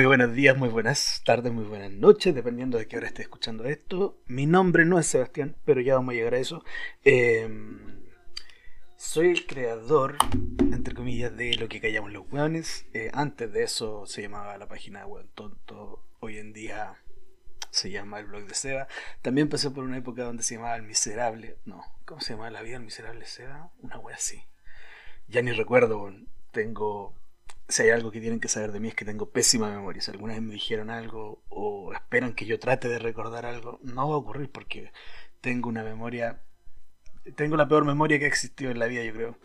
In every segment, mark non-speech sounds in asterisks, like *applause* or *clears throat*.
Muy buenos días, muy buenas tardes, muy buenas noches, dependiendo de qué hora esté escuchando esto. Mi nombre no es Sebastián, pero ya vamos a llegar a eso. Em, soy el creador, entre comillas, de lo que callamos los hueones. Eh, antes de eso se llamaba la página Hueón Tonto. Hoy en día se llama el blog de Seba. También pasé por una época donde se llamaba El Miserable. No, ¿cómo se llamaba la vida El Miserable Seba? Una wea así. Ya ni recuerdo, tengo si hay algo que tienen que saber de mí es que tengo pésima memoria. Si alguna vez me dijeron algo o esperan que yo trate de recordar algo, no va a ocurrir porque tengo una memoria, tengo la peor memoria que ha existido en la vida, yo creo.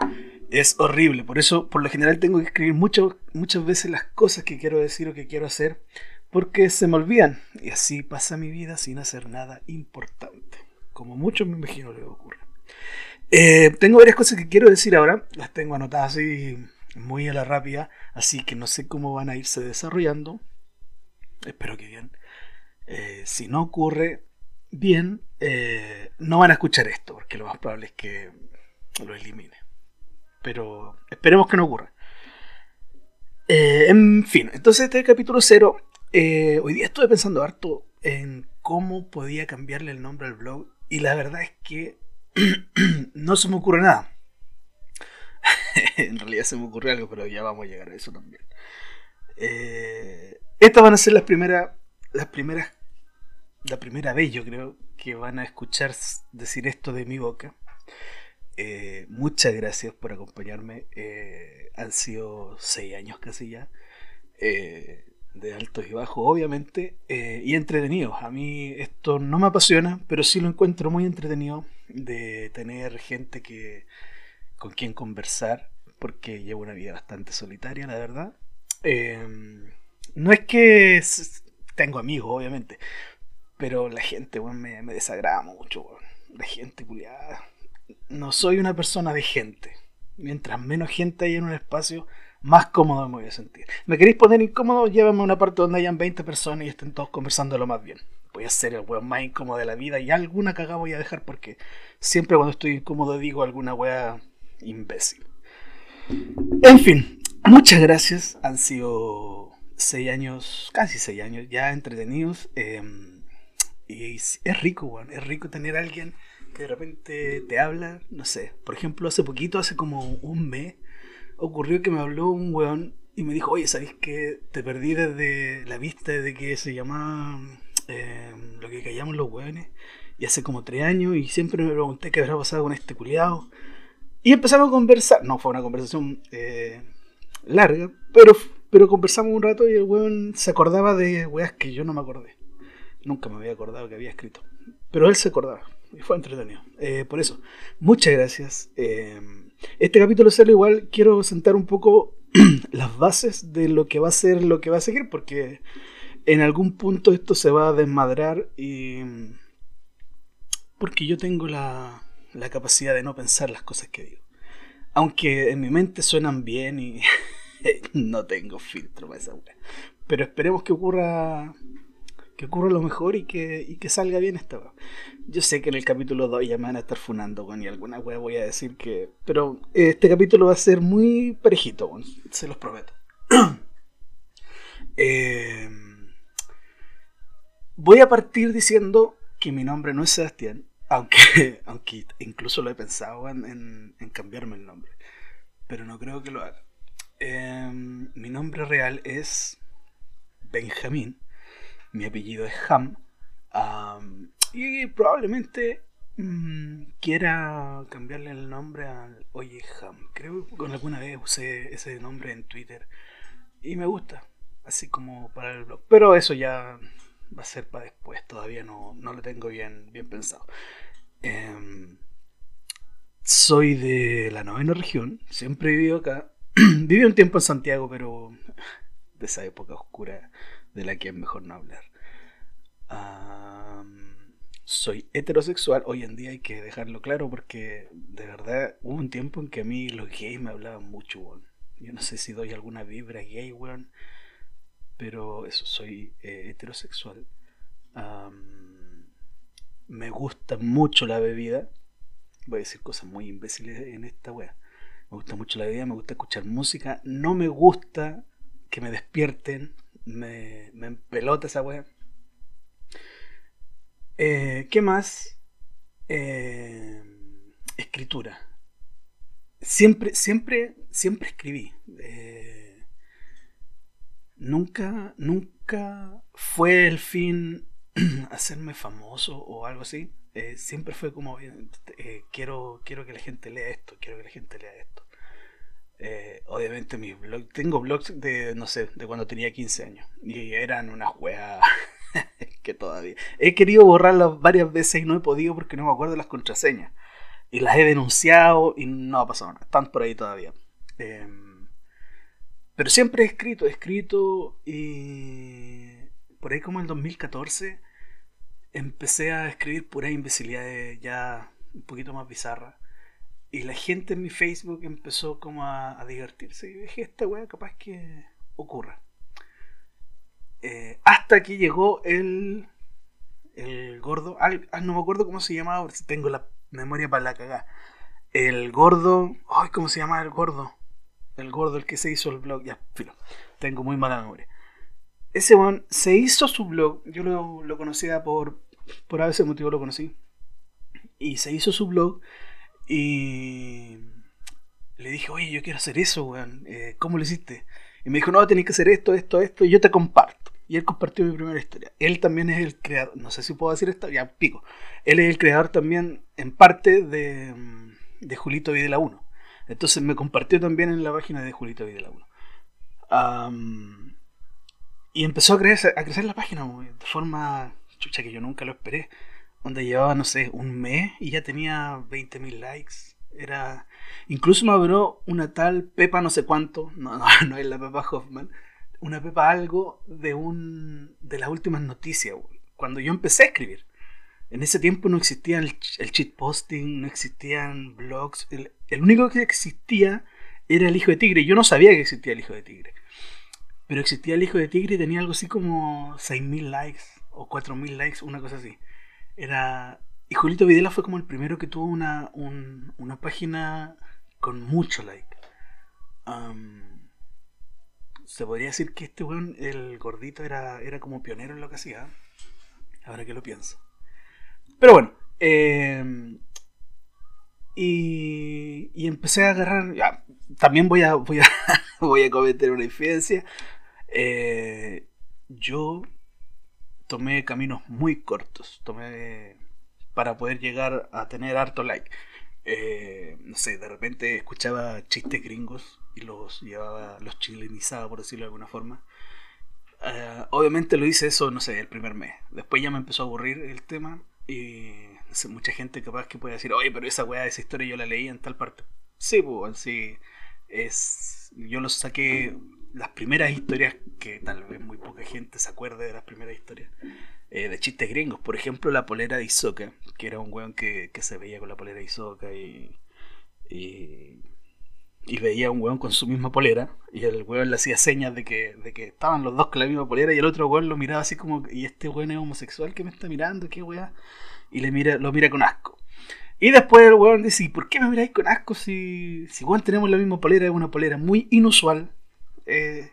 Es horrible, por eso por lo general tengo que escribir mucho, muchas veces las cosas que quiero decir o que quiero hacer porque se me olvidan. Y así pasa mi vida sin hacer nada importante, como muchos me imagino le ocurre. Eh, tengo varias cosas que quiero decir ahora, las tengo anotadas así muy a la rápida, así que no sé cómo van a irse desarrollando. Espero que bien. Eh, si no ocurre bien, eh, no van a escuchar esto, porque lo más probable es que lo elimine. Pero esperemos que no ocurra. Eh, en fin, entonces este capítulo cero. hoy día estuve pensando harto en cómo podía cambiarle el nombre al blog. Y la verdad es que *clears throat* no se me ocurre nada. *laughs* en realidad se me ocurrió algo, pero ya vamos a llegar a eso también. Eh, estas van a ser las primeras, las primeras, la primera vez yo creo que van a escuchar decir esto de mi boca. Eh, muchas gracias por acompañarme. Eh, han sido seis años casi ya. de altos y bajos, obviamente. y entretenidos. A mí esto no me apasiona, pero sí lo encuentro muy entretenido de tener gente que con quien conversar, porque llevo una vida bastante solitaria, la verdad. Em, no es que tengo amigos, obviamente, pero la gente me, desagrada mucho. La gente culiada. No soy una persona de gente. Mientras menos gente hay en un espacio, más cómodo me voy a sentir. ¿Me queréis poner incómodo? Llévame a una parte donde hayan 20 personas y estén todos conversando lo más bien. Voy a ser el weón más incómodo de la vida y alguna cagada voy a dejar porque siempre cuando estoy incómodo digo alguna wea imbécil. En fin, muchas gracias. Han sido seis años, casi seis años ya entretenidos. Em, y es rico, weón. Es rico tener a alguien que de repente te habla. No sé, por ejemplo, hace poquito, hace como un mes, ocurrió que me habló un weón y me dijo, oye, ¿sabéis que te perdí desde la vista de que se llamaba em, lo que callamos los weones? Y hace como tres años y siempre me pregunté qué habrá pasado con este culiado. Y empezamos a conversar. No fue una conversación eh, larga, pero, pero conversamos un rato y el weón se acordaba de weas que yo no me acordé. Nunca me había acordado que había escrito. Pero él se acordaba y fue entretenido. Eh, por eso, muchas gracias. Eh, este capítulo cero igual quiero sentar un poco *clears throat* las bases de lo que va a ser lo que va a seguir, porque en algún punto esto se va a desmadrar y... Porque yo tengo la, la capacidad de no pensar las cosas que digo. Aunque en mi mente suenan bien y *laughs* no tengo filtro para esa wea. Pero esperemos que ocurra que ocurra lo mejor y que, que salga bien esta wea. Yo sé que en el capítulo 2 ya me van a estar funando con y alguna wea voy a decir que... Pero este capítulo va a ser muy parejito, se los prometo. *clears throat* Eh, voy a partir diciendo que mi nombre no es Sebastián aunque, *laughs* aunque incluso lo he pensado en, cambiarme el nombre. Pero no creo que lo haga. Em, mi nombre real es Benjamín. Mi apellido es Ham. y probablemente mm, quiera cambiarle el nombre al Oye Ham. Creo que alguna vez usé ese nombre en Twitter. Y me gusta. Así como para el blog. Pero eso ya va a ser para después, todavía no, no lo tengo bien, bien pensado. Em, soy de la novena región, siempre he vivido acá. *clears throat* Viví un tiempo en Santiago, pero de esa época oscura de la que es mejor no hablar. soy heterosexual, hoy en día hay que dejarlo claro porque de verdad hubo un tiempo en que a mí los gays me hablaban mucho, Yo no sé si doy alguna vibra gay, weón pero eso, soy eh, heterosexual. me gusta mucho la bebida. Voy a decir cosas muy imbéciles en esta wea. Me gusta mucho la bebida, me gusta escuchar música. No me gusta que me despierten. me, me empelota esa wea. Eh, ¿Qué más? Eh, escritura. Siempre, siempre, siempre escribí. Nunca, nunca fue el fin *clears throat* hacerme famoso o algo así. siempre fue como, quiero, quiero que la gente lea esto, quiero que la gente lea esto. obviamente mis blogs, tengo blogs de, no sé, de cuando tenía 15 años. Y eran unas weas *laughs* que todavía. He querido borrarlas varias veces y no he podido porque no me acuerdo las contraseñas. Y las he denunciado y no ha pasado nada. Están por ahí todavía. Em, pero siempre he escrito, he escrito y por ahí como en el 2014 empecé a escribir puras imbecilidades ya un poquito más bizarras. Y la gente en mi Facebook empezó como a, divertirse. Y dije, esta weá capaz que ocurra. Eh, hasta que llegó el, el gordo. Ah, no me acuerdo cómo se llamaba, si tengo la memoria para la cagada. El gordo. Ay, ¿cómo se llama el gordo? El gordo, el que se hizo el blog. Ya, filo. Tengo muy mala memoria. Ese one se hizo su blog. Yo lo, conocía por. Por ese motivo lo conocí. Y se hizo su blog. Y. Le dije, oye, yo quiero hacer eso, weón. Eh, ¿Cómo lo hiciste? Y me dijo, no, tenés que hacer esto, esto, esto. Y yo te comparto. Y él compartió mi primera historia. Él también es el creador, no sé si puedo decir esto, ya pico. Él es el creador también, en parte, de, de Julito Videla 1. Entonces me compartió también en la página de Julito Videla 1. y empezó a crecer, a crecer la página de forma chucha que yo nunca lo esperé. Donde llevaba, no sé, un mes y ya tenía 20.000 likes. Era. Incluso me abrió una tal Pepa no sé cuánto. No, no, *laughs* no es la Pepa Hoffman una pepa algo de un de las últimas noticias, cuando yo empecé a escribir. En ese tiempo no existía el, cheat posting, no existían blogs. El, único que existía era el hijo de tigre. Yo no sabía que existía el hijo de tigre. Pero existía el hijo de tigre y tenía algo así como 6.000 likes o 4.000 likes, una cosa así. Era... Y Julito Videla fue como el primero que tuvo una, una página con mucho like se podría decir que este weón, el gordito, era, era como pionero en lo que hacía. Ahora que lo pienso. Pero bueno. Em, y, y, empecé a agarrar. también voy a, voy a, *laughs* voy a cometer una infidencia. Eh, yo tomé caminos muy cortos. Tomé para poder llegar a tener harto like. Eh, no sé, de repente escuchaba chistes gringos y los llevaba, los chilenizaba, por decirlo de alguna forma. Eh, obviamente lo hice eso, no sé, el primer mes. Después ya me empezó a aburrir el tema y mucha gente capaz que puede decir, oye, pero esa weá, esa historia yo la leí en tal parte. Sí, pues, sí. Es, yo los saqué las primeras historias que tal vez muy poca gente se acuerde de las primeras historias eh, de chistes gringos. Por ejemplo, la polera de Isoka, que era un weón que, que se veía con la polera de Isoka y, y y veía a un weón con su misma polera y el weón le hacía señas de que, de que estaban los dos con la misma polera y el otro weón lo miraba así como, y este weón es homosexual que me está mirando, qué weá, y le mira, lo mira con asco. Y después el weón dice, ¿y por qué me miráis con asco si, si weón tenemos la misma polera? Es una polera muy inusual. Eh,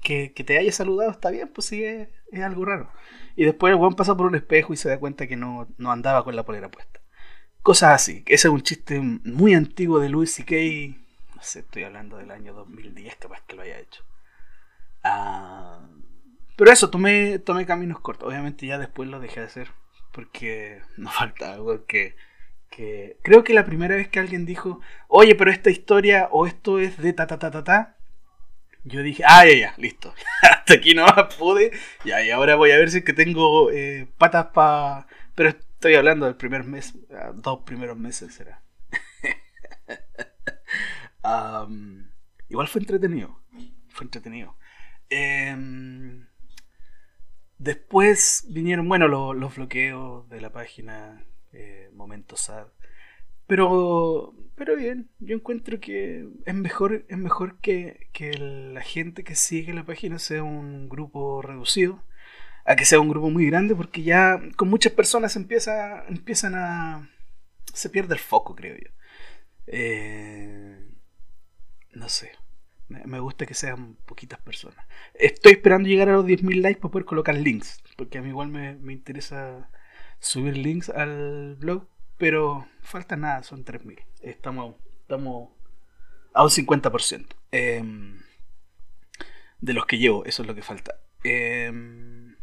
que, te haya saludado está bien, pues sí, es, algo raro. Y después el weón pasa por un espejo y se da cuenta que no, no andaba con la polera puesta. Cosas así. Ese es un chiste muy antiguo de Louis C.K estoy hablando del año 2010, capaz que lo haya hecho. Ah, pero eso, tomé, tomé caminos cortos. Obviamente ya después lo dejé de hacer. Porque no *laughs* falta algo que, que... Creo que la primera vez que alguien dijo, oye, pero esta historia o esto es de ta ta ta ta ta. Yo dije, ah, ya, ya, listo. *laughs* Hasta aquí no pude. Ya, y ahora voy a ver si es que tengo eh, patas para... Pero estoy hablando del primer mes, ah, dos primeros meses será *laughs* igual fue entretenido. Fue entretenido. Em, después vinieron, bueno, los bloqueos de la página, eh, momentos sad. Pero, pero bien, yo encuentro que es mejor, es mejor que, que la gente que sigue la página sea un grupo reducido a que sea un grupo muy grande porque ya con muchas personas empieza, empiezan a... se pierde el foco, creo yo. Eh, no sé. Me gusta que sean poquitas personas. Estoy esperando llegar a los 10.000 likes para poder colocar links. Porque a mí igual me, me interesa subir links al blog. Pero falta nada, son 3.000. Estamos, estamos a un 50%. Em, de los que llevo, eso es lo que falta. Em,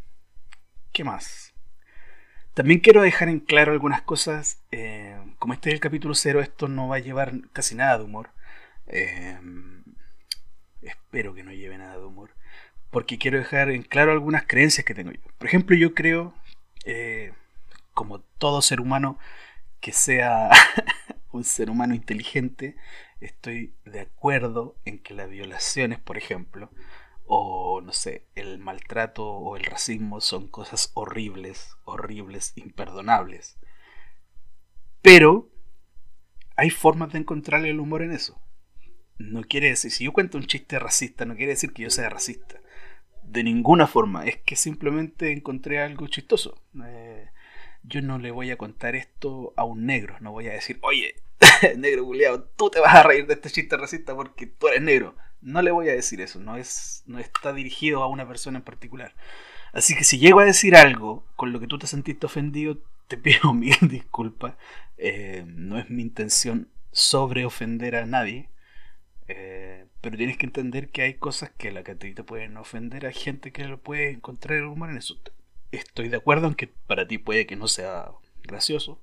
¿Qué más? También quiero dejar en claro algunas cosas. Em, como este es el capítulo 0, esto no va a llevar casi nada de humor. Espero que no lleve nada de humor. Porque quiero dejar en claro algunas creencias que tengo yo. Por ejemplo, yo creo, eh, como todo ser humano, que sea *laughs* un ser humano inteligente, estoy de acuerdo en que las violaciones, por ejemplo, o no sé, el maltrato o el racismo son cosas horribles, horribles, imperdonables. Pero hay formas de encontrarle el humor en eso. No quiere decir, si yo cuento un chiste racista, no quiere decir que yo sea racista. De ninguna forma, es que simplemente encontré algo chistoso. Eh, yo no le voy a contar esto a un negro, no voy a decir, oye, *laughs* negro culiado, tú te vas a reír de este chiste racista porque tú eres negro. No le voy a decir eso, no, es, no está dirigido a una persona en particular. Así que si llego a decir algo con lo que tú te sentiste ofendido, te pido *laughs* mil disculpas. Eh, no es mi intención sobre ofender a nadie. Eh, pero tienes que entender que hay cosas que la te pueden ofender a gente que lo puede encontrar el humor en eso. Estoy de acuerdo en que para ti puede que no sea gracioso,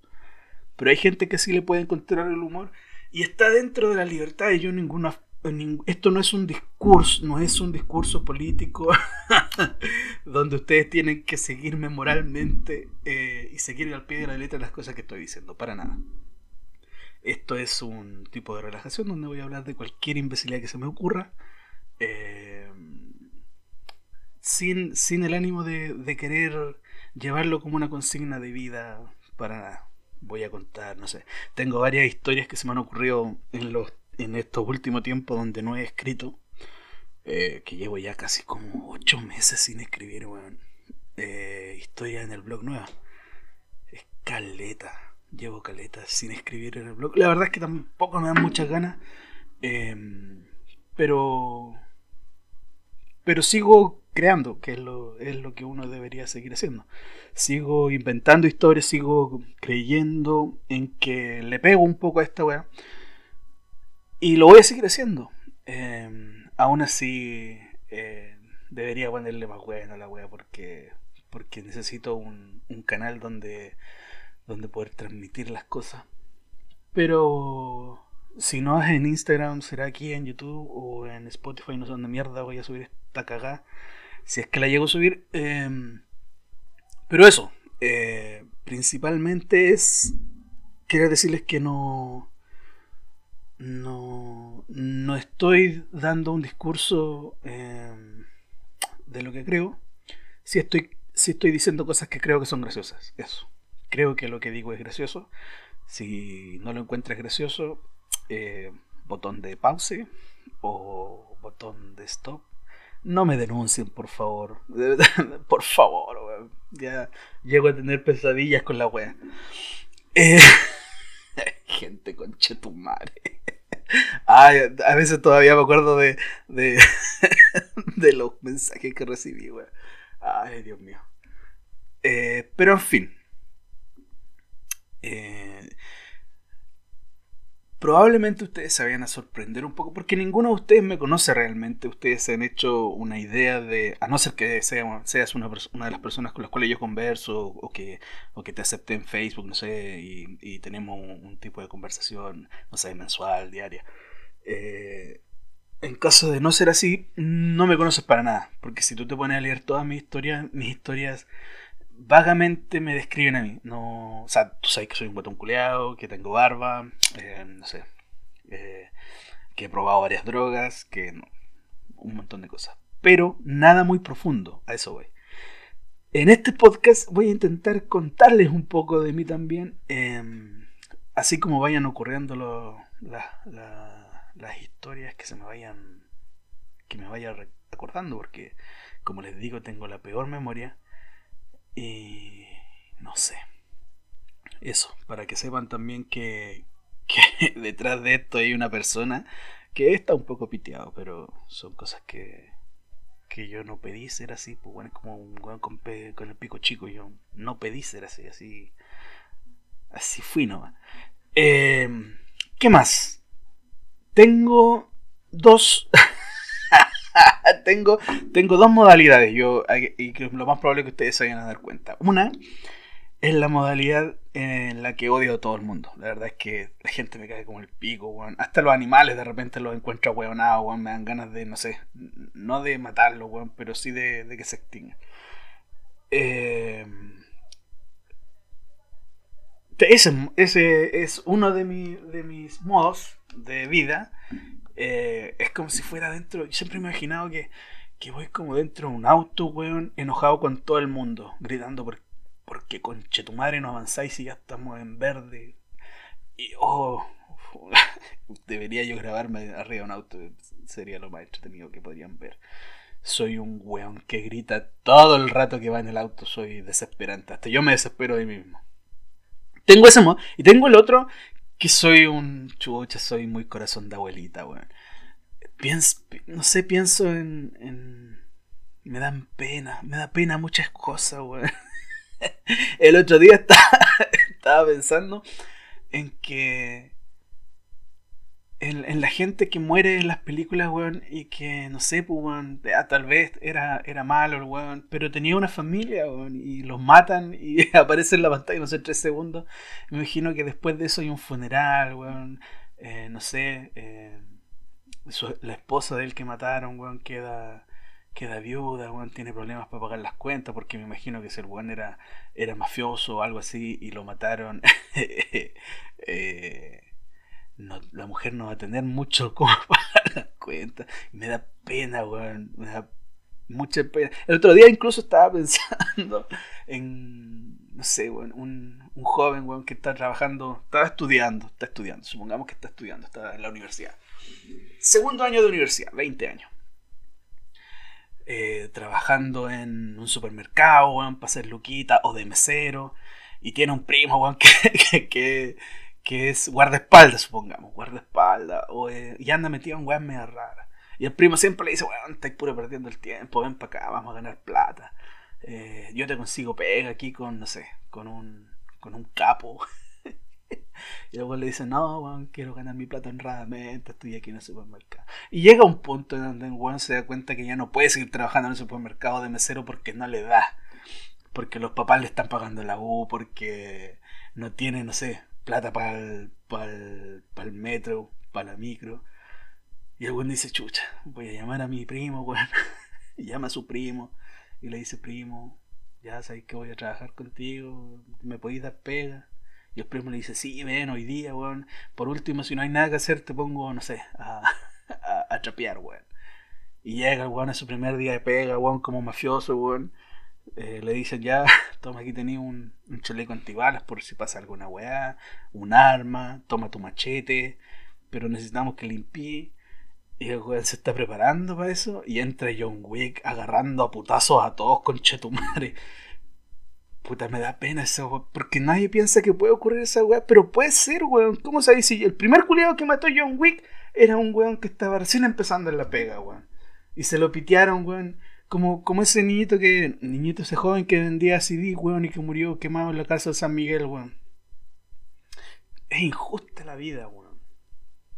pero hay gente que sí le puede encontrar el humor y está dentro de la libertad y yo ninguna esto no es un discurso, no es un discurso político *laughs* donde ustedes tienen que seguirme moralmente eh, y seguir al pie de la letra las cosas que estoy diciendo, para nada. Esto es un tipo de relajación donde voy a hablar de cualquier imbecilidad que se me ocurra, eh, sin, sin el ánimo de, querer llevarlo como una consigna de vida, para nada voy a contar, no sé. Tengo varias historias que se me han ocurrido en los en estos últimos tiempos donde no he escrito. Eh, que llevo ya casi como 8 meses sin escribir, weón. Eh, historia en el blog nueva. Es caleta. Llevo caleta sin escribir en el blog. La verdad es que tampoco me dan muchas ganas. Em, pero. Pero sigo creando, que es lo, es lo que uno debería seguir haciendo. Sigo inventando historias, sigo creyendo en que le pego un poco a esta weá. Y lo voy a seguir haciendo. Em, aún así, eh, debería ponerle más weá a la weá porque, porque necesito un, un canal donde, donde poder transmitir las cosas. Pero si no es en Instagram, será aquí en YouTube o en Spotify, no sé dónde mierda voy a subir esta cagada si es que la llego a subir. Em, pero eso, eh, principalmente es querer decirles que no, no, no estoy dando un discurso em, de lo que creo. Si estoy, si estoy diciendo cosas que creo que son graciosas. Eso. Creo que lo que digo es gracioso. Si no lo encuentras gracioso, eh, botón de pause o botón de stop no me denuncien, por favor. *laughs* por favor, Ya llego a tener pesadillas con la wea. Eh, *laughs* gente conche tu madre. Ay, a veces todavía me acuerdo de, de, *laughs* los mensajes que recibí, wea. Ay, Dios mío. Eh, pero en fin. Eh, probablemente ustedes se vayan a sorprender un poco, porque ninguno de ustedes me conoce realmente. Ustedes se han hecho una idea de, a no ser que seas una, de las personas con las cuales yo converso, o que, o que te acepte en Facebook, no sé, y, tenemos un, tipo de conversación, no sé, mensual, diaria. Eh, en caso de no ser así, no me conoces para nada, porque si tú te pones a leer todas mis historias, mis historias vagamente me describen a mí. No, o sea, tú sabes que soy un botón culeado, que tengo barba, eh, no sé, eh, que he probado varias drogas, que no, un montón de cosas. Pero nada muy profundo, a eso voy. En este podcast voy a intentar contarles un poco de mí también, em, así como vayan ocurriendo las historias que se me vayan, que me vaya recordando, porque como les digo tengo la peor memoria y no sé. Eso, para que sepan también que, *laughs* detrás de esto hay una persona Que está un poco piteado, pero son cosas que, que yo no pedí ser así. Pues bueno, es como un weón con, con el pico chico. Yo no pedí ser así, así. Así fui nomás. Eh, ¿Qué más? Tengo dos. *laughs* tengo, tengo dos modalidades. Yo, y lo más probable es que ustedes se vayan a dar cuenta. Una es la modalidad en la que odio a todo el mundo. La verdad es que la gente me cae como el pico, weón. Hasta los animales de repente los encuentro weonados. Me dan ganas de, no sé, no de matarlos, pero sí de, que se extingan. Eh, ese, es uno de, de mis modos de vida. Eh, es como si fuera dentro. Yo siempre he imaginado que, que voy como dentro de un auto, weón, enojado con todo el mundo, gritando por porque conche tu madre no avanzáis y ya estamos en verde. Y oh, *laughs* debería yo grabarme arriba de un auto, sería lo más entretenido que podrían ver. Soy un weón que grita todo el rato que va en el auto, soy desesperante, hasta yo me desespero de mí mismo. Tengo ese modo, y tengo el otro que soy un chucha, soy muy corazón de abuelita, weón. Pienso, no sé, pienso en, en... Me dan pena, me da pena muchas cosas, weón. *laughs* el otro día estaba, *laughs* pensando en que en, la gente que muere en las películas, weón, y que, no sé, pues, weón, tal vez era, era malo el weón, pero tenía una familia, weón, y los matan *laughs* y aparece en la pantalla, no sé, tres segundos. Me imagino que después de eso hay un funeral, weón, eh, no sé, eh, la esposa de él que mataron, weón, queda queda viuda, weón, tiene problemas para pagar las cuentas, porque me imagino que si el weón era, era mafioso o algo así y lo mataron, *laughs* eh, la mujer no va a tener mucho *laughs* como pagar las cuentas. me da pena, weón, me da mucha pena. El otro día incluso estaba *laughs* pensando en, no sé, weón, un, un joven, weón, que está trabajando, estaba estudiando, está estudiando, supongamos que está estudiando, está en la universidad. Segundo año de universidad, 20 años eh, trabajando en un supermercado, weón, para ser luquita o de mesero. Y tiene un primo, weón, *laughs* que, es guardaespaldas, supongamos, guardaespaldas. O, eh, y anda metido en weón media rara. Y el primo siempre le dice, weón, estáis puro perdiendo el tiempo, ven para acá, vamos a ganar plata. Eh, yo te consigo pega aquí con, no sé, con un, con un capo. *laughs* Y luego le dice, no, quiero ganar mi plata honradamente, estoy aquí en el supermercado. Y llega un punto en donde el se da cuenta que ya no puede seguir trabajando en el supermercado de mesero porque no le da. Porque los papás le están pagando la U, porque no tiene, no sé, plata para el, para metro, para la micro. Y el weón dice, chucha, voy a llamar a mi primo, weón. *laughs* llama a su primo. Y le dice, primo, ya sabes que voy a trabajar contigo, me podéis dar pega. Y el primo le dice, sí, ven, hoy día, weón. Por último, si no hay nada que hacer, te pongo, no sé, a, *laughs* a, trapear, weón. Y llega, weón, a su primer día de pega, weón, como mafioso, weón. Eh, le dicen, ya, *laughs* toma, aquí tenés un, un chaleco antibalas por si pasa alguna weá, un arma, toma tu machete, pero necesitamos que limpie. Y el weón se está preparando para eso. Y entra John Wick agarrando a putazos a todos con chetumare. Puta, me da pena eso, Porque nadie piensa que puede ocurrir esa weá. Pero puede ser, weón. ¿Cómo sabéis si el primer culiado que mató John Wick era un weón que estaba recién empezando en la pega, weón? Y se lo pitearon, weón. Como, como ese niñito que. Niñito, ese joven que vendía CD, weón, y que murió quemado en la casa de San Miguel, weón. Es injusta la vida, weón.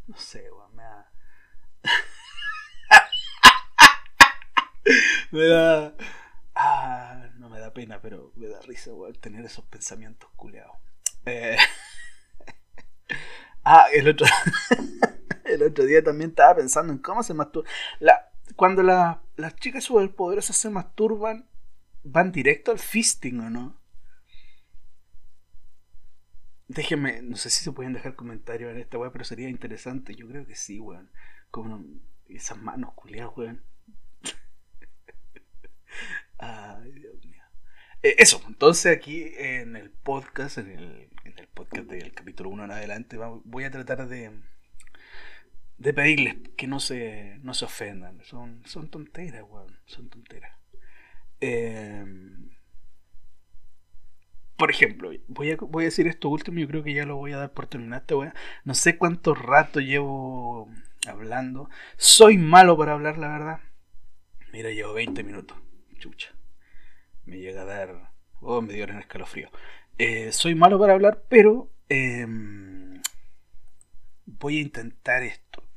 No sé, weón. Me da. *laughs* me da. Ah, no me da pena, pero me da risa, weón, tener esos pensamientos culeados. Eh, *laughs* ah, el otro, *laughs* el otro día también estaba pensando en cómo se masturba. La, cuando las chicas superpoderosas se masturban, van directo al fisting, ¿o no? Déjenme, no sé si se pueden dejar comentarios en esta weón, pero sería interesante. Yo creo que sí, weón. Como esas manos culiadas, weón. *laughs* Ay, Dios mío. Eh, eso, entonces aquí en el podcast, en el, en el podcast del capítulo 1 en adelante, voy a tratar de, de pedirles que no se, no se ofendan. Son, son tonteras, weón. Son tonteras. Em, por ejemplo, voy a, voy a decir esto último, yo creo que ya lo voy a dar por terminado No sé cuánto rato llevo hablando. Soy malo para hablar, la verdad. Mira, llevo 20 minutos. Chucha. Me llega a dar... Oh, me dio en escalofrío. Eh, soy malo para hablar, pero... Em, voy a intentar esto.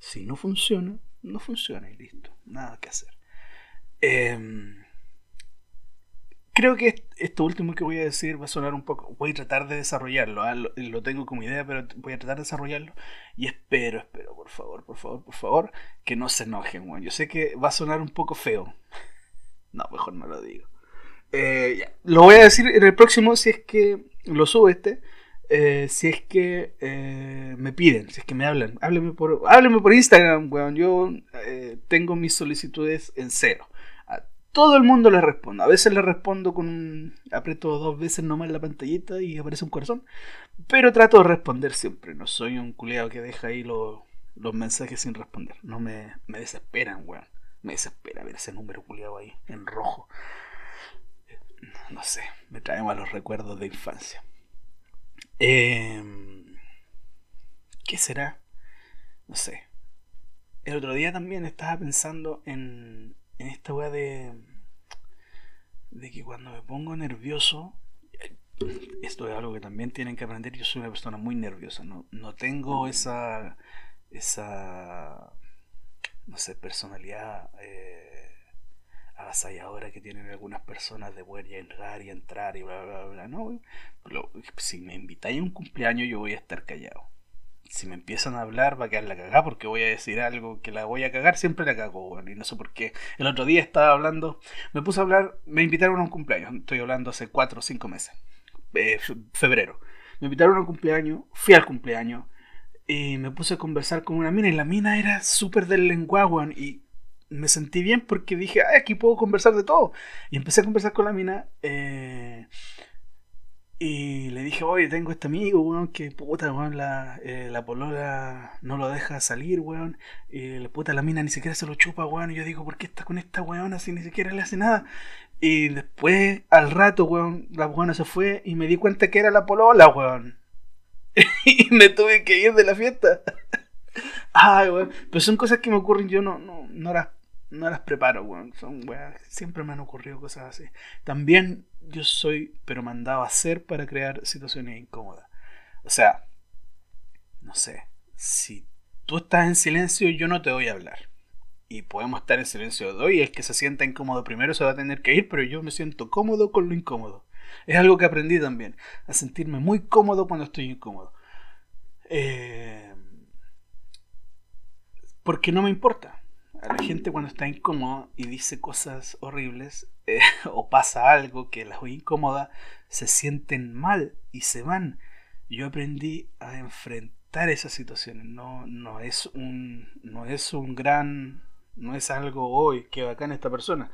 Si no funciona, no funciona y listo. Nada que hacer. Eh, creo que esto último que voy a decir va a sonar un poco. Voy a tratar de desarrollarlo. ¿ah? Lo, tengo como idea, pero voy a tratar de desarrollarlo. Y espero, espero, por favor, por favor, por favor, que no se enojen, bueno. Yo sé que va a sonar un poco feo. *laughs* No, mejor no lo digo. Eh, lo voy a decir en el próximo si es que lo subo este. Eh, si es que eh, me piden, si es que me hablan, háblenme por, háblenme por Instagram, weón. Yo tengo mis solicitudes en cero todo el mundo le respondo. A veces le respondo con un... aprieto dos veces nomás la pantallita y aparece un corazón. Pero trato de responder siempre. No soy un culeado que deja ahí los, mensajes sin responder. No me, me desesperan, weón. Me desespera ver ese número culeado ahí en rojo. No sé, me trae los recuerdos de infancia. Em, ¿Qué será? No sé. El otro día también estaba pensando en, en esta weá de. de que cuando me pongo nervioso. Esto es algo que también tienen que aprender. Yo soy una persona muy nerviosa. No, no tengo esa. esa. no sé, personalidad. Eh, avasalladora que tienen algunas personas de poder entrar y entrar y bla bla bla. No, si me invitáis a un cumpleaños, yo voy a estar callado si me empiezan a hablar va a quedar la cagada porque voy a decir algo que la voy a cagar, siempre la cago, bueno, y no sé por qué. El otro día estaba hablando, me puse a hablar, me invitaron a un cumpleaños, estoy hablando hace 4 o 5 meses, eh, febrero. Me invitaron a un cumpleaños, fui al cumpleaños y me puse a conversar con una mina y la mina era súper del lenguaje, y me sentí bien porque dije, aquí puedo conversar de todo. Y empecé a conversar con la mina. Eh, y le dije, oye, tengo este amigo, weón, que puta, weón, la, eh, la polola no lo deja salir, weón. Y la puta, la mina ni siquiera se lo chupa, weón. Y yo digo, ¿por qué está con esta weón así ni siquiera le hace nada? Y después, al rato, weón, la weona se fue y me di cuenta que era la polola, weón. *laughs* y me tuve que ir de la fiesta. *laughs* Ay, weón. Pero son cosas que me ocurren, yo no, no, no las no las preparo. Son weas, siempre me han ocurrido cosas así. También yo soy, pero mandado a hacer para crear situaciones incómodas. O sea, no sé, si tú estás en silencio, yo no te voy a hablar. Y podemos estar en silencio hoy. El que se sienta incómodo primero se va a tener que ir, pero yo me siento cómodo con lo incómodo. Es algo que aprendí también, a sentirme muy cómodo cuando estoy incómodo. Eh, porque no me importa a la gente cuando está incómoda y dice cosas horribles eh, *laughs* o pasa algo que las oye incómoda, se sienten mal y se van. Yo aprendí a enfrentar esas situaciones. No, no, es, un, no es un gran, no es algo hoy que bacán esta persona,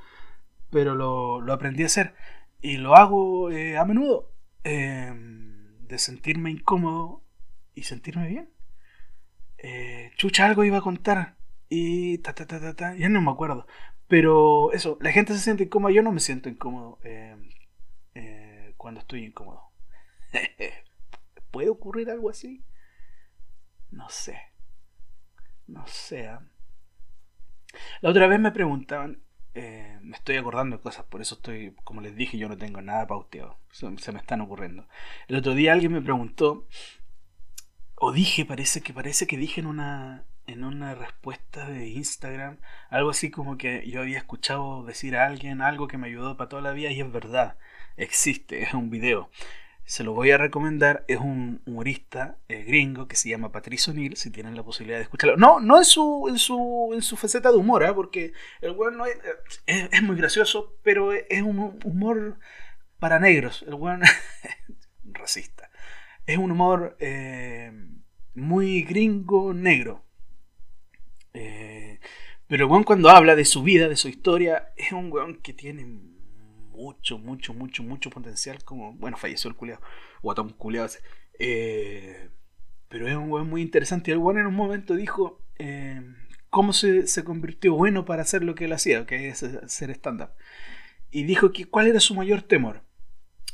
pero lo, lo aprendí a hacer y lo hago eh, a menudo. Em, de sentirme incómodo y sentirme bien. Eh, chucha, algo iba a contar y ta, ta, ta, ta, ta, ya no me acuerdo. Pero eso, la gente se siente incómoda, yo no me siento incómodo eh, eh, cuando estoy incómodo. *laughs* ¿Puede ocurrir algo así? No sé. No sé. ¿ah? La otra vez me preguntaban, eh, me estoy acordando de cosas, por eso estoy, como les dije, yo no tengo nada pauteado. Se, me están ocurriendo. El otro día alguien me preguntó, o dije, parece que parece que dije en una, en una respuesta de Instagram algo así como que yo había escuchado decir a alguien algo que me ayudó para toda la vida y es verdad, existe, es un video. Se lo voy a recomendar, es un humorista eh, gringo que se llama Patricio O'Neill, si tienen la posibilidad de escucharlo. No, no en su, en su, en su faceta de humor, ¿eh? porque el weón no es, es, muy gracioso, pero es un humor para negros. El weón *laughs* racista. Es un humor eh, muy gringo negro eh, pero el weón cuando habla de su vida, de su historia, es un weón que tiene mucho, mucho, mucho, mucho potencial. Como, bueno, falleció el culeado, guatón culeado. Eh, pero es un weón muy interesante. Y el weón en un momento dijo eh, cómo se, se, convirtió bueno para hacer lo que él hacía, que es hacer stand-up. Y dijo que cuál era su mayor temor.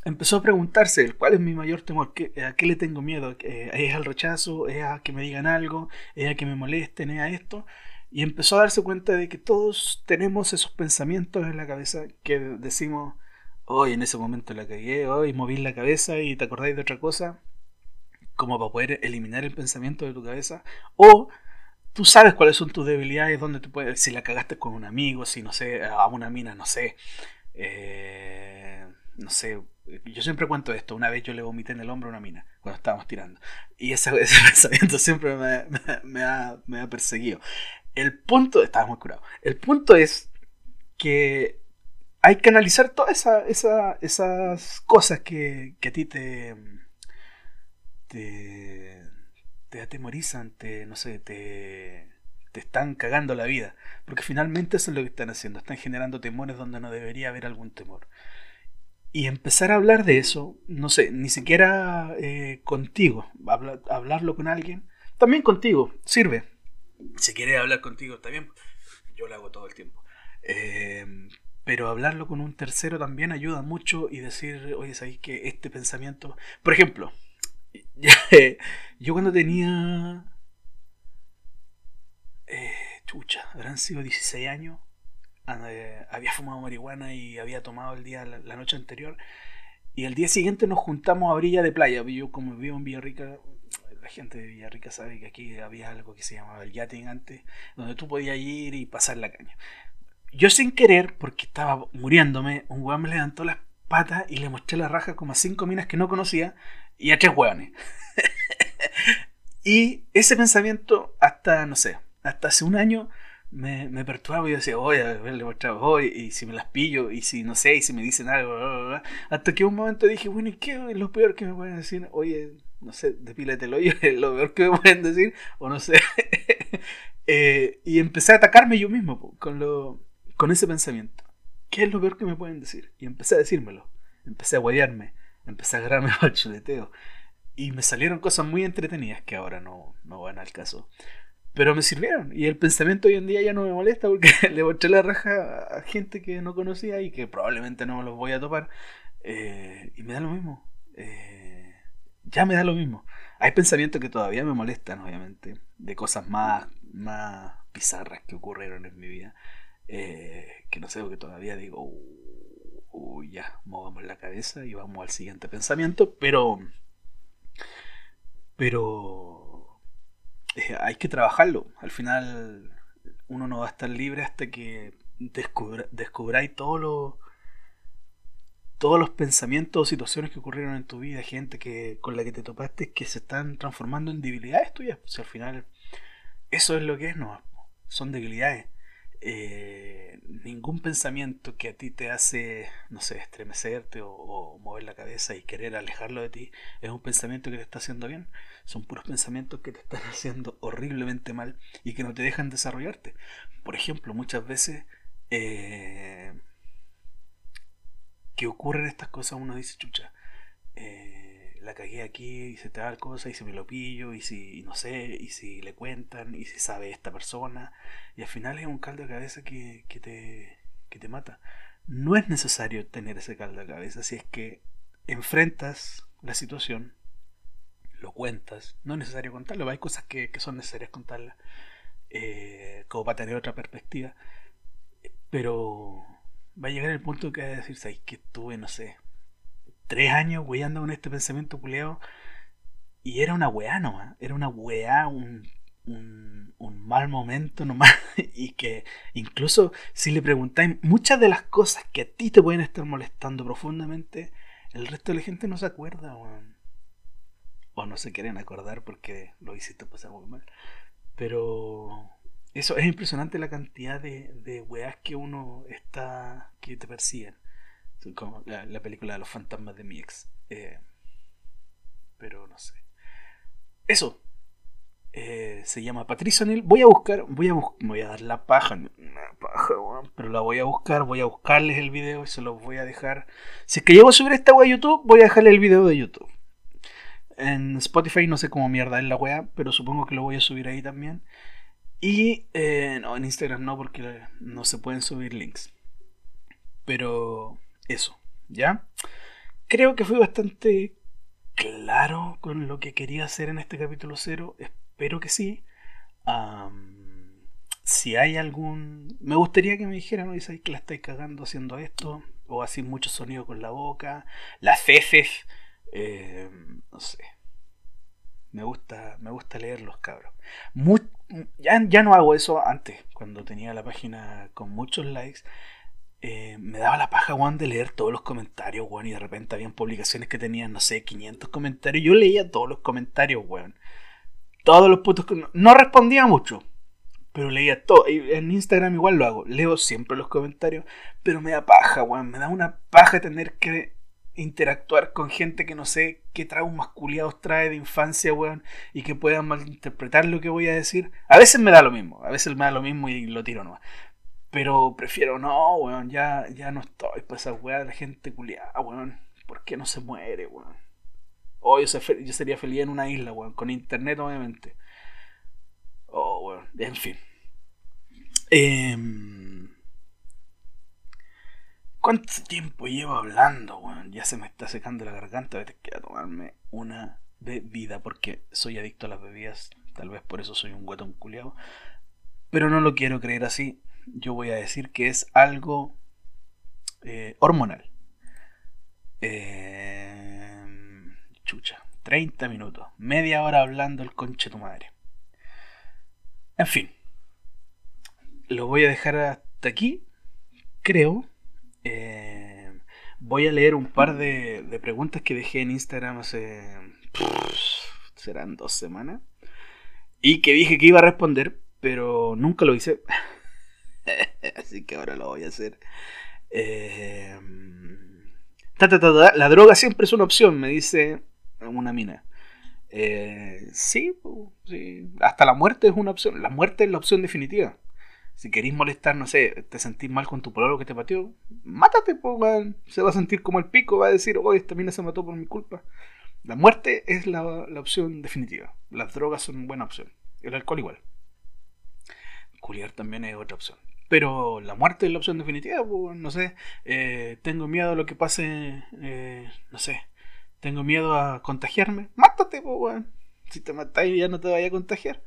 Empezó a preguntarse cuál es mi mayor temor, a qué le tengo miedo, eh, es al rechazo, es a que me digan algo, es a que me molesten, es a esto. Y empezó a darse cuenta de que todos tenemos esos pensamientos en la cabeza que decimos, hoy en ese momento la cagué, hoy moví la cabeza y te acordáis de otra cosa, como para poder eliminar el pensamiento de tu cabeza. O tú sabes cuáles son tus debilidades, dónde te puedes, si la cagaste con un amigo, si no sé, a una mina, no sé. Eh, no sé, yo siempre cuento esto. Una vez yo le vomité en el hombro a una mina cuando estábamos tirando. Y ese, *laughs* pensamiento siempre me, ha, perseguido. El punto, estaba curado. El punto es que hay que analizar todas esa, esas cosas que, que a ti te, te, te atemorizan, te, no sé, te, te están cagando la vida. Porque finalmente eso es lo que están haciendo. Están generando temores donde no debería haber algún temor. Y empezar a hablar de eso, no sé, ni siquiera eh, contigo, hablarlo con alguien, también contigo, sirve. Si quieres hablar contigo, también, yo lo hago todo el tiempo. Eh, pero hablarlo con un tercero también ayuda mucho y decir, oye, ¿sabéis que este pensamiento... Por ejemplo, *laughs* yo cuando tenía... Eh, chucha, habrán sido 16 años, había fumado marihuana y había tomado el día la, noche anterior. Y el día siguiente nos juntamos a orilla de playa. Yo como vivo en Villarrica, la gente de Villarrica sabe que aquí había algo que se llamaba el yachting antes, donde tú podías ir y pasar la caña. Yo sin querer, porque estaba muriéndome, un weón me levantó las patas y le mostré la raja como a cinco minas que no conocía y a tres weones. *laughs* y ese pensamiento hasta, no sé, hasta hace un año me, me y yo decía, oye, a ver, le mostraba hoy, y si me las pillo, y si no sé, y si me dicen algo, hasta que un momento dije, bueno, ¿y qué es lo peor que me pueden decir? Oye, no sé, depílate el hoyo, *laughs* es lo peor que me pueden decir, o no sé. *laughs* Eh, y empecé a atacarme yo mismo con, lo, con ese pensamiento. ¿Qué es lo peor que me pueden decir? Y empecé a decírmelo, empecé a guayarme, empecé a agarrarme *laughs* al chuleteo. Y me salieron cosas muy entretenidas que ahora no, no van al caso. Pero me sirvieron. Y el pensamiento hoy en día ya no me molesta porque *laughs* le mostré la raja a gente que no conocía y que probablemente no los voy a topar. Eh, y me da lo mismo. Eh, ya me da lo mismo. Hay pensamientos que todavía me molestan, obviamente. De cosas más, más bizarras que ocurrieron en mi vida. Eh, que no sé, porque todavía digo, uy, ya, movamos la cabeza y vamos al siguiente pensamiento. Pero... Pero eh, hay que trabajarlo. Al final uno no va a estar libre hasta que descubráis todos los todos los pensamientos o situaciones que ocurrieron en tu vida, gente que con la que te topaste que se están transformando en debilidades tuyas. Pues al final eso es lo que es, no, son debilidades. Eh, ningún pensamiento que a ti te hace, no sé, estremecerte o, mover la cabeza y querer alejarlo de ti, es un pensamiento que te está haciendo bien. Son puros pensamientos que te están *laughs* haciendo horriblemente mal y que no te dejan desarrollarte. Por ejemplo, muchas veces eh, que ocurren estas cosas, uno dice, chucha, eh, la cagué aquí, hice tal cosa, y si me lo pillo, y si, no sé, y si le cuentan, y si sabe esta persona, y al final es un caldo de cabeza que, que, te, que te mata. No es necesario tener ese caldo de cabeza si es que enfrentas la situación, lo cuentas, no es necesario contarlo, hay cosas que, que son necesarias contarlas, eh, como para tener otra perspectiva, pero va a llegar el punto que va a decir. Que estuve, no sé, tres años weyando con este pensamiento culeado. Y era una weá nomás. Era una weá, un, un, mal momento nomás. *laughs* y que incluso si le preguntáis muchas de las cosas que a ti te pueden estar molestando profundamente, el resto de la gente no se acuerda, O no se quieren acordar porque lo hiciste pasar muy mal. Pero eso es impresionante la cantidad de, de weas que uno está. que te persiguen como la, película de los fantasmas de mi ex. Eh, pero no sé. Eso. Eh, se llama Patricia O'Neill. Voy a buscar, voy a voy a dar la paja, pero la voy a buscar, voy a buscarles el video y se los voy a dejar. Si es que llego a subir esta wea a YouTube, voy a dejarle el video de YouTube. En Spotify no sé cómo mierda es la wea, pero supongo que lo voy a subir ahí también. Y eh, no, en Instagram no, porque no se pueden subir links. Pero eso, ¿ya? creo que fui bastante claro con lo que quería hacer en este capítulo cero. Espero que sí. si hay algún... Me gustaría que me dijeran, ¿no? ¿sabes que la estáis cagando haciendo esto? O así mucho sonido con la boca. Las heces. Eh, no sé. Me gusta, me gusta leer los cabros. ya, ya no hago eso antes, cuando tenía la página con muchos likes. Eh, me daba la paja, weón, de leer todos los comentarios, weón, y de repente habían publicaciones que tenían, no sé, 500 comentarios. Yo leía todos los comentarios, weón. Todos los putos... No respondía mucho, pero leía todo. Y en Instagram igual lo hago. Leo siempre los comentarios, pero me da paja, weón. Me da una paja tener que interactuar con gente que no sé qué traumas culiados trae de infancia, weón, y que puedan malinterpretar lo que voy a decir. A veces me da lo mismo, a veces me da lo mismo y lo tiro nomás. Pero prefiero no, weón, ya, ya no estoy para esa weá de la gente culiada, weón. ¿Por qué no se muere, weón? Oh, yo, sería feliz en una isla, weón, con internet obviamente. Oh, weón, en fin. Eh, ¿Cuánto tiempo llevo hablando, weón? Ya se me está secando la garganta, voy a tomarme una bebida porque soy adicto a las bebidas, tal vez por eso soy un guatón culiado. Pero no lo quiero creer así yo voy a decir que es algo eh, hormonal. Eh, chucha, 30 minutos, media hora hablando el conche tu madre. En fin, lo voy a dejar hasta aquí, creo. Eh, voy a leer un par de, de, preguntas que dejé en Instagram hace... serán dos semanas. Y que dije que iba a responder, pero nunca lo hice. *laughs* Así que ahora lo voy a hacer. Eh, la droga siempre es una opción, me dice una mina. Eh, sí, hasta la muerte es una opción. La muerte es la opción definitiva. Si queréis molestar, no sé, te sentís mal con tu pololo que te pateó, mátate, se va a sentir como el pico, va a decir, oye, esta mina se mató por mi culpa. La muerte es la, la opción definitiva. Las drogas son buena opción. El alcohol igual. Culiar también es otra opción. Pero la muerte es la opción definitiva, pues, no sé. Eh, tengo miedo a lo que pase, eh, no sé. Tengo miedo a contagiarme. Mátate, pues. Si te matáis ya no te vaya a contagiar.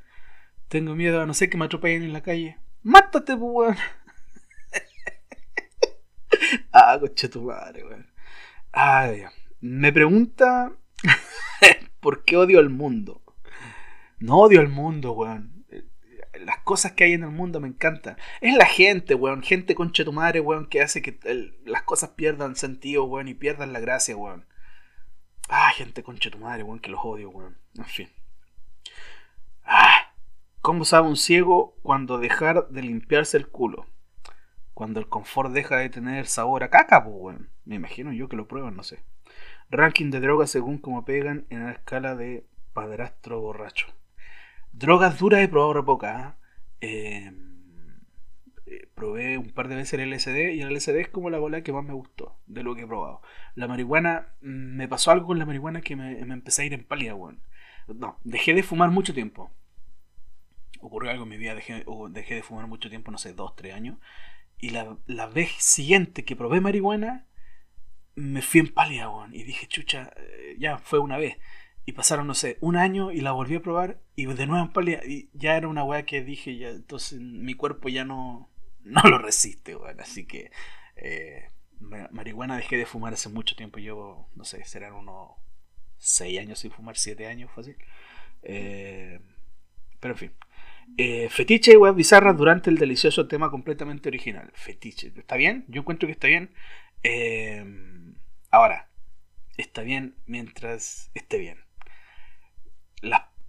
Tengo miedo a, no sé, que me atropellen en la calle. Mátate, pues, weón. *laughs* ah, coche tu madre, weón. Ah, Me pregunta *laughs* por qué odio al mundo. No odio al mundo, weón las cosas que hay en el mundo me encantan. Es la gente, weón. Gente concha tu madre, weón, que hace que las cosas pierdan sentido, weón, y pierdan la gracia, weón. Ah, gente concha tu madre, weón, que los odio, weón. En fin. Ah, ¿cómo sabe un ciego cuando dejar de limpiarse el culo? Cuando el confort deja de tener sabor a caca, pues, weón. Me imagino yo que lo prueban, no sé. Ranking de drogas según como pegan en la escala de padrastro borracho. Drogas duras he probado pocas. ¿ah? Eh, eh, probé un par de veces el LSD y el LSD es como la bola que más me gustó de lo que he probado. La marihuana, mm, me pasó algo con la marihuana que me, empecé a ir en pálida, weón. No, dejé de fumar mucho tiempo. Ocurrió algo en mi vida, dejé, dejé de fumar mucho tiempo, no sé, dos, tres años. Y la, la vez siguiente que probé marihuana, me fui en pálida, weón. Y dije, chucha, eh, ya fue una vez. Y pasaron, no sé, un año y la volví a probar y de nuevo en pálida. Y ya era una weá que dije, ya, entonces mi cuerpo ya no, *laughs* no lo resiste, weón. Así que eh, marihuana dejé de fumar hace mucho tiempo. Llevo, no sé, serán unos 6 años sin fumar, 7 años, fácil. Eh, pero en fin. Eh, fetiche y weas bizarras durante el delicioso tema completamente original. Fetiche. ¿Está bien? Yo encuentro que está bien. Eh, ahora, está bien mientras esté bien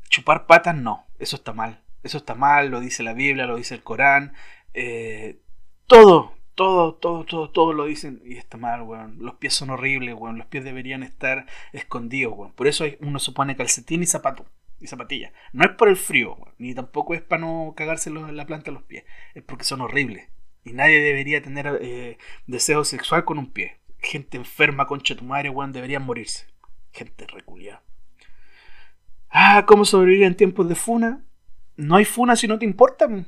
chupar patas no, eso está mal. Eso está mal, lo dice la Biblia, lo dice el Corán. Eh, todo, todo, todo, todo, todo lo dicen y está mal, weón. Los pies son horribles, weón. Los pies deberían estar escondidos, weón. Por eso uno se pone calcetín y zapato y zapatilla. No es por el frío, ni tampoco es para no cagarse en la planta los pies. Es porque son horribles. Y nadie debería tener eh, deseo sexual con un pie. Gente enferma, concha tu madre, weón, deberían morirse. Gente reculiada. Ah, ¿cómo sobrevivir en tiempos de funa? No hay funa si no te importa. *laughs*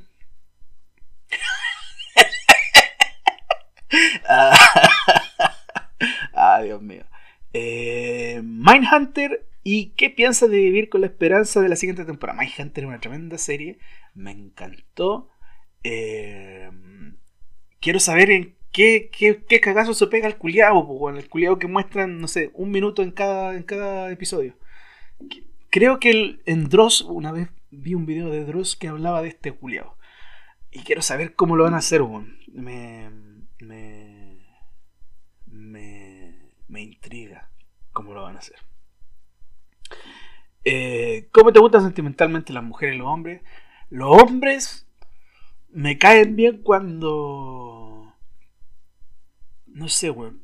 ah, Dios mío. Eh, Mindhunter y qué piensa de vivir con la esperanza de la siguiente temporada. Mindhunter es una tremenda serie, me encantó. Eh, quiero saber en qué, qué, cagazo se pega el culiao, el culiao que muestran, no sé, un minuto en cada, en cada episodio. Creo que el, en Dross, una vez vi un video de Dross que hablaba de este culiao. Y quiero saber cómo lo van a hacer, me, me, me, me intriga cómo lo van a hacer. Eh, ¿Cómo te gustan sentimentalmente las mujeres y los hombres? Los hombres me caen bien cuando. No sé, weón.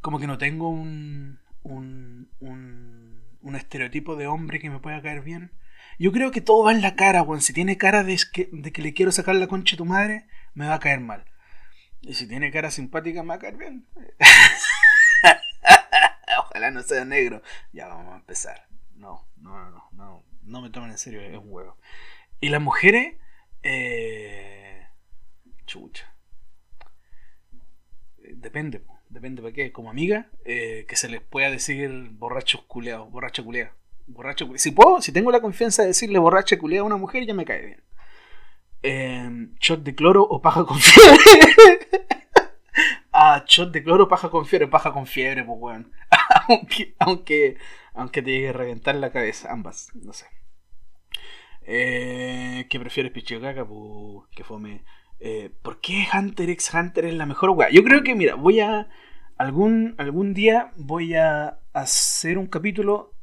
Como que no tengo un, un, un, un, estereotipo de hombre que me pueda caer bien. Yo creo que todo va en la cara, weón. Si tiene cara de que, de que le quiero sacar la concha a tu madre, me va a caer mal. Y si tiene cara simpática, me va a caer bien. *laughs* Ojalá no sea negro. Ya vamos a empezar. No, no, no, no. No me tomen en serio, es un huevo. Y las mujeres, eh, chucha. Depende, depende para qué. Como amiga, eh, que se les pueda decir borrachos culeados, borracha culeada. Borracho culeado. Si puedo, si tengo la confianza de decirle borracha culeada a una mujer, ya me cae bien. Eh, shot de cloro o paja con fiebre. *laughs* ah, shot de cloro paja con fiebre. Paja con fiebre, pues weón. *laughs* aunque, aunque, aunque te llegue a reventar la cabeza, ambas, no sé. Eh, ¿Qué prefieres, Pichicaca? Pues, que fome. Eh, ¿Por qué Hunter x Hunter es la mejor weá? Yo creo que, mira, voy a. Algún, algún día voy a hacer un capítulo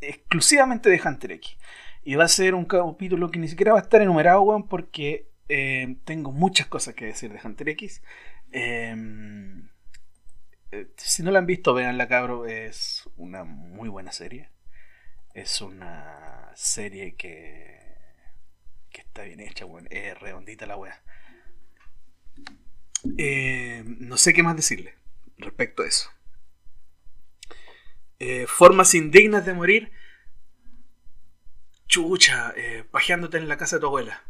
exclusivamente de Hunter X. Y va a ser un capítulo que ni siquiera va a estar enumerado, weón, porque eh, tengo muchas cosas que decir de Hunter X. Em, eh, si no la han visto, veanla, cabro. Es una muy buena serie. Es una serie que, que está bien hecha, weón. Es redondita la weá. Em, no sé qué más decirle respecto a eso. Eh, formas indignas de morir chucha, eh, pajeándote en la casa de tu abuela.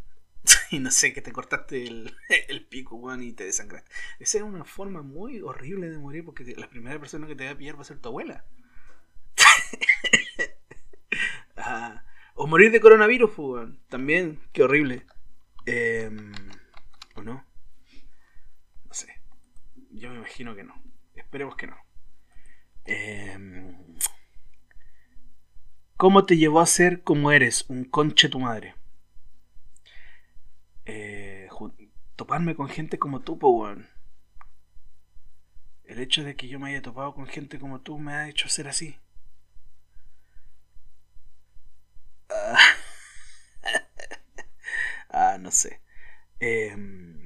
*laughs* y no sé, que te cortaste el, *laughs* el pico, weón, y te desangraste. Esa es una forma muy horrible de morir porque la primera persona que te va a pillar va a ser tu abuela. *laughs* Ah, o morir de coronavirus, pues, weón. También, qué horrible. Em, ¿O no? Yo me imagino que no. Esperemos que no. Eh, ¿Cómo te llevó a ser como eres, un conche tu madre? Eh, toparme con gente como tú, po, El hecho de que yo me haya topado con gente como tú me ha hecho ser así. Ah, *laughs* ah no sé. Em,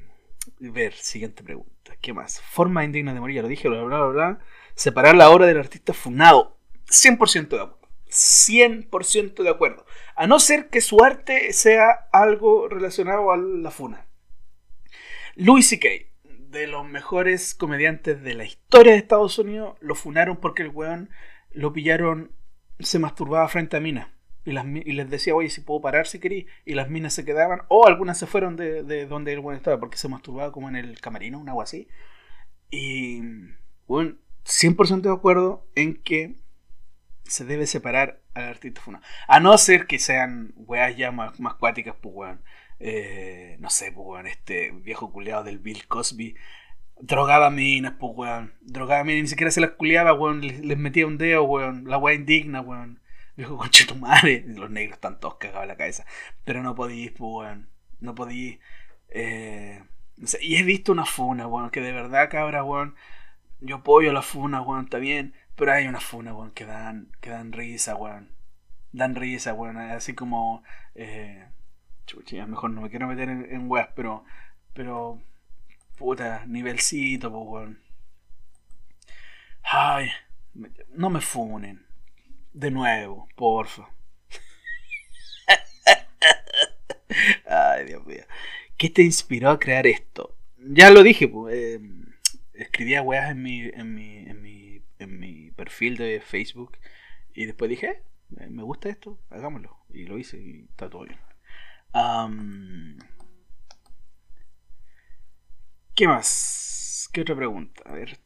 ver, siguiente pregunta. ¿Qué más? Forma indigna de morir, ya lo dije, bla, bla, bla, bla. Separar la obra del artista funado. 100% de acuerdo. 100% de acuerdo. A no ser que su arte sea algo relacionado a la funa. Louis C.K., de los mejores comediantes de la historia de Estados Unidos, lo funaron porque el weón lo pillaron, se masturbaba frente a minas. Y, les decía, oye, si puedo parar si querí. Y las minas se quedaban. O algunas se fueron de, donde el weón estaba, porque se masturbaba como en el camarino, un agua así. Y, bueno, 100% de acuerdo en que se debe separar al artista funado. A no ser que sean weas ya más, más cuáticas, pues weón. Eh, no sé, pues weón, este viejo culeado del Bill Cosby. Drogaba minas, pues weón. Drogaba minas, ni siquiera se las culeaba, weón. Les, metía un dedo, weón. La wea indigna, weón. Viejo conche tu madre. Los negros están todos cagados en la cabeza. Pero no podís, pues weón. No podís. Eh, y he visto una funa, weón. Que de verdad, cabra, weón. Yo apoyo la funa, weón, está bien. Pero hay una funa, weón, que dan, que dan risa, weón. Dan risa, weón. Así como. Eh, chucha, mejor no me quiero meter en, en weas, pero. Pero. Puta, nivelcito, weón. Ay, no me funen. De nuevo, porfa. Ay, Dios mío. ¿Qué te inspiró a crear esto? Ya lo dije, pues. Eh, escribía weas en mi, en mi, en mi en mi perfil de Facebook y después dije, eh, me gusta esto, hagámoslo. Y lo hice y está todo bien. ¿Qué más? ¿Qué otra pregunta? A ver,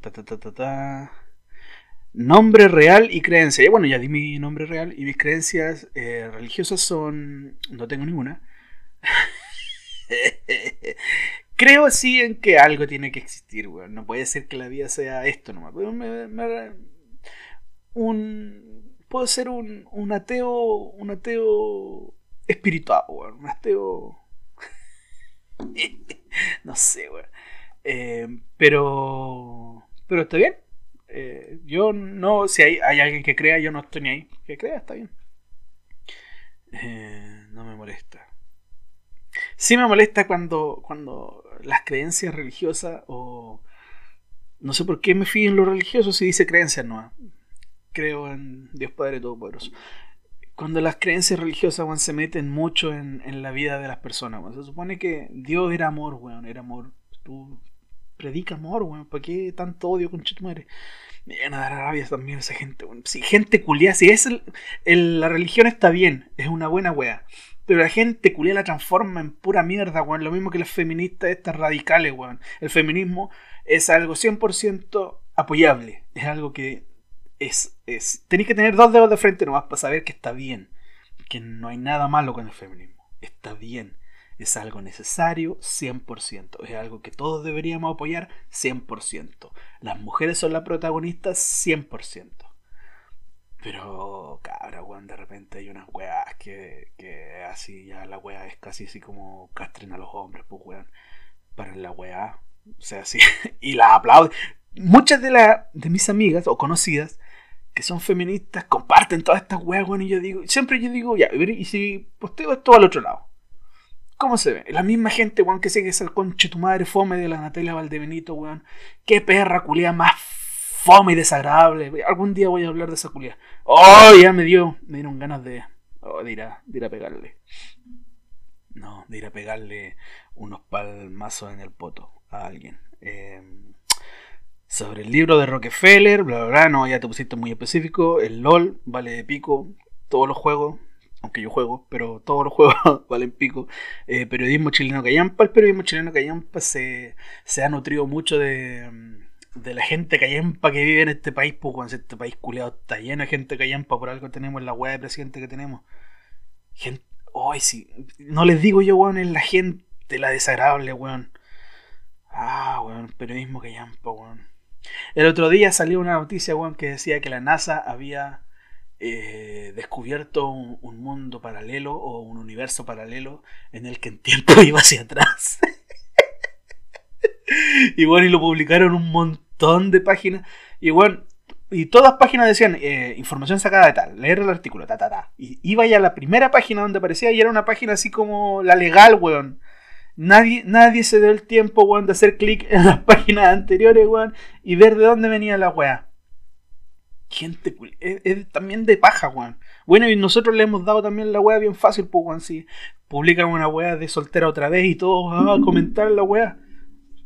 ta, ta, ta, ta, Nombre real y creencia. Bueno, ya di mi nombre real y mis creencias eh, religiosas son... No tengo ninguna. *laughs* Creo así en que algo tiene que existir, weón. No puede ser que la vida sea esto nomás. un, puedo ser un, un ateo. Un ateo espiritual, weón. Un ateo. *laughs* no sé, weón. Eh, pero. Pero está bien. Eh, yo no, si hay, alguien que crea, yo no estoy ni ahí. Que crea, está bien. Eh, no me molesta. Sí me molesta cuando, cuando las creencias religiosas o... No sé por qué me fío en lo religioso si dice creencias no. Creo en Dios Padre Todopoderoso. Cuando las creencias religiosas se meten mucho en, la vida de las personas. Se supone que Dios era amor, weón, era amor. Tú predica amor, weón. ¿Para qué tanto odio con madre? Me viene a dar rabia también esa gente, weón. Si gente culia, si es el, la religión está bien, es una buena wea. Pero la gente culia la transforma en pura mierda, weón. Lo mismo que las feministas estas radicales, weón. El feminismo es algo 100% apoyable. Es algo que es, es... Tenéis que tener dos dedos de frente nomás para saber que está bien. Que no hay nada malo con el feminismo. Está bien es algo necesario 100%, es algo que todos deberíamos apoyar 100%. Las mujeres son las protagonistas 100%. Pero, cabra, weón, de repente hay unas weas que, que así ya la wea es casi así como castren a los hombres, pues weón. Para la wea, o sea, así, *laughs* y la aplauden. Muchas de, la, de mis amigas o conocidas que son feministas comparten todas estas weas, weón, y yo digo, siempre yo digo, ya, y si posteo esto al otro lado ¿Cómo se ve? La misma gente, weón, que sigue es el conche tu madre fome de la Natalia Valdebenito, weón. Qué perra culia más fome y desagradable. Algún día voy a hablar de esa culia. Oh, ya me dio. Me dieron ganas de. Oh, de ir a, pegarle. No, de ir a pegarle unos palmazos en el poto a alguien. Em, sobre el libro de Rockefeller, bla, bla, bla. No, ya te pusiste muy específico. El LOL, vale de pico. Todos los juegos aunque yo juego, pero todos los *laughs* juegos valen pico. Eh, periodismo chileno callampa. El periodismo chileno callampa se, se ha nutrido mucho de, mm, de la gente callampa que vive en este país, pues cuando este país culeado está lleno de gente callampa, por algo tenemos la weá de presidente que tenemos. Gente, ay, sí, no les digo yo, weón, es la gente, la desagradable, weón. Ah, weón, periodismo callampa, weón. El otro día salió una noticia, weón, que decía que la NASA había eh, descubierto un, mundo paralelo o un universo paralelo en el que en tiempo *laughs* iba hacia atrás. *laughs* y bueno, y lo publicaron un montón de páginas. Y bueno, y todas páginas decían eh, información sacada de tal, leer el artículo, ta, ta, ta. Y iba ya a la primera página donde aparecía y era una página así como la legal, weón. Nadie, nadie se dio el tiempo, weón, de hacer clic en las *laughs* páginas anteriores, weón, y ver de dónde venía la weá gente es, también de paja, weón. Bueno, y nosotros le hemos dado también la weá bien fácil, pues, weón. Si publican una weá de soltera otra vez y todos a comentar la weá.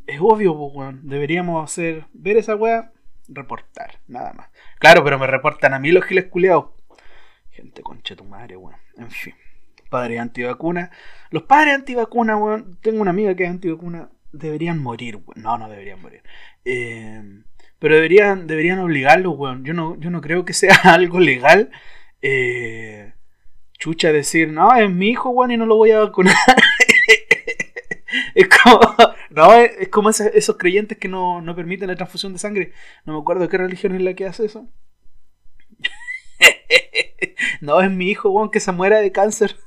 Es obvio, pues, weón. Deberíamos hacer, ver esa weá, reportar, nada más. Claro, pero me reportan a mí los giles culeados. Gente concha tu madre, weón. En fin. Padres antivacuna. Los padres antivacuna, weón. Tengo una amiga que es antivacuna. Deberían morir, weón. No, no deberían morir. Eh pero deberían, deberían obligarlo, weón. Yo no, yo no creo que sea *laughs* algo legal. Eh, chucha decir, no, es mi hijo, weón, y no lo voy a vacunar. *laughs* es como, no, es como esos, creyentes que no, no, permiten la transfusión de sangre. No me acuerdo qué religión es la que hace eso. *laughs* no, es mi hijo, weón, que se muera de cáncer.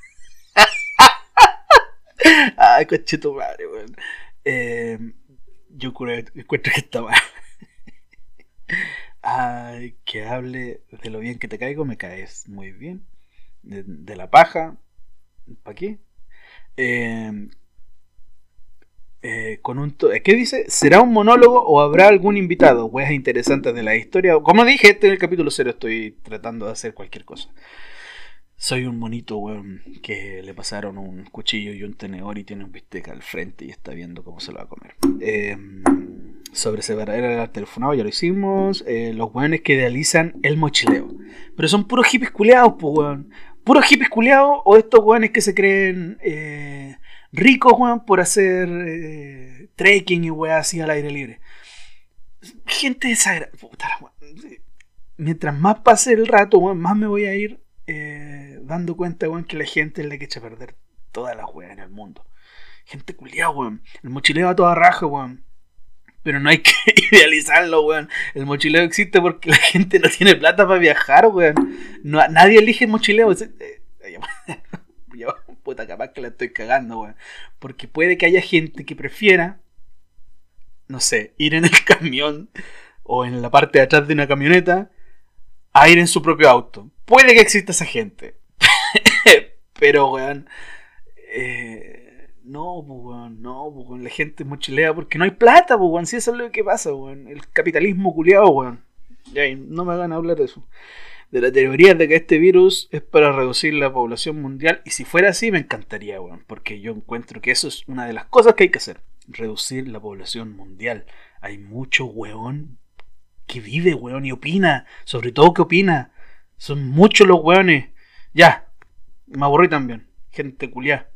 Ay, coche tu madre, weón. Eh, yo encuentro que está mal. Ay, que hable de lo bien que te caigo, me caes muy bien. De, la paja, ¿para qué? Em, eh, con un ¿Qué dice? ¿Será un monólogo o habrá algún invitado? Weas interesantes de la historia. Como dije, este en el capítulo 0 estoy tratando de hacer cualquier cosa. Soy un monito, weón, que le pasaron un cuchillo y un tenedor y tiene un bistec al frente y está viendo cómo se lo va a comer. Eh, sobre separar el telefonado, ya lo hicimos. Eh, los weones que idealizan el mochileo. Pero son puros hippies culeados, pues weón. Puros hippies culeados o estos weones que se creen eh, ricos, weón, por hacer eh, trekking y weón así al aire libre. Gente desagradable. mientras más pase el rato, weón, más me voy a ir dando cuenta, weón, que la gente es la que echa a perder todas las weas en el mundo. Gente culiada, weón. El mochileo a toda raja, weón. Pero no hay que *laughs* idealizarlo, weón. El mochileo existe porque la gente no tiene plata para viajar, weón. No, nadie elige el mochileo. Eh, *laughs* yo, puta, capaz que la estoy cagando, weón. Porque puede que haya gente que prefiera, no sé, ir en el *laughs* camión o en la parte de atrás de una camioneta a ir en su propio auto. Puede que exista esa gente. Pero, weón. Eh, no, pues, weón, no. La gente mochilea porque no hay plata, pues, weón. Si eso es lo que pasa, weón. El capitalismo culiado, weón. Ya, no me hagan hablar de eso. De la teoría de que este virus es para reducir la población mundial. Y si fuera así, me encantaría, weón. Porque yo encuentro que eso es una de las cosas que hay que hacer. Reducir la población mundial. Hay mucho weón que vive, weón, y opina. Sobre todo que opina. Son muchos los weones. Ya, me aburrí también. Gente culiá.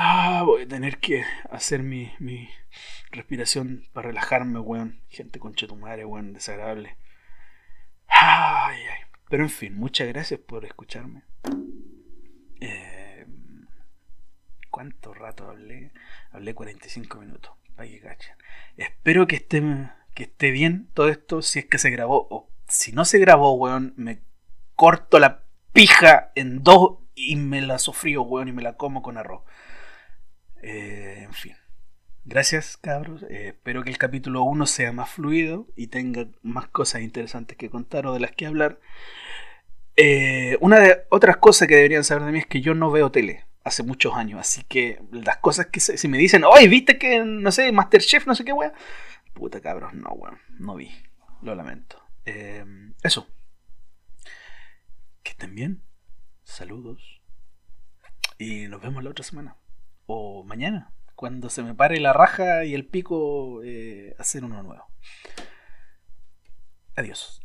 Ah, voy a tener que hacer mi, mi respiración para relajarme, weón. Gente concha tu madre, weón, desagradable. Ay, ay. Pero en fin, muchas gracias por escucharme. Eh, ¿Cuánto rato hablé? Hablé 45 minutos. Para que. Espero que esté que esté bien todo esto, si es que se grabó. O si no se grabó, weón, me corto la pija en dos y me la sofrío, weón, y me la como con arroz. Eh, en fin. Gracias, cabros. Eh, espero que el capítulo 1 sea más fluido y tenga más cosas interesantes que contar o de las que hablar. Eh, una de otras cosas que deberían saber de mí es que yo no veo tele hace muchos años. Así que las cosas que si me dicen, oye, viste que, no sé, Masterchef, no sé qué, weón Puta cabros, no, weón. No vi. Lo lamento. Em, eso. Que estén bien. Saludos. Y nos vemos la otra semana. O mañana. Cuando se me pare la raja y el pico, eh, hacer uno nuevo. Adiós.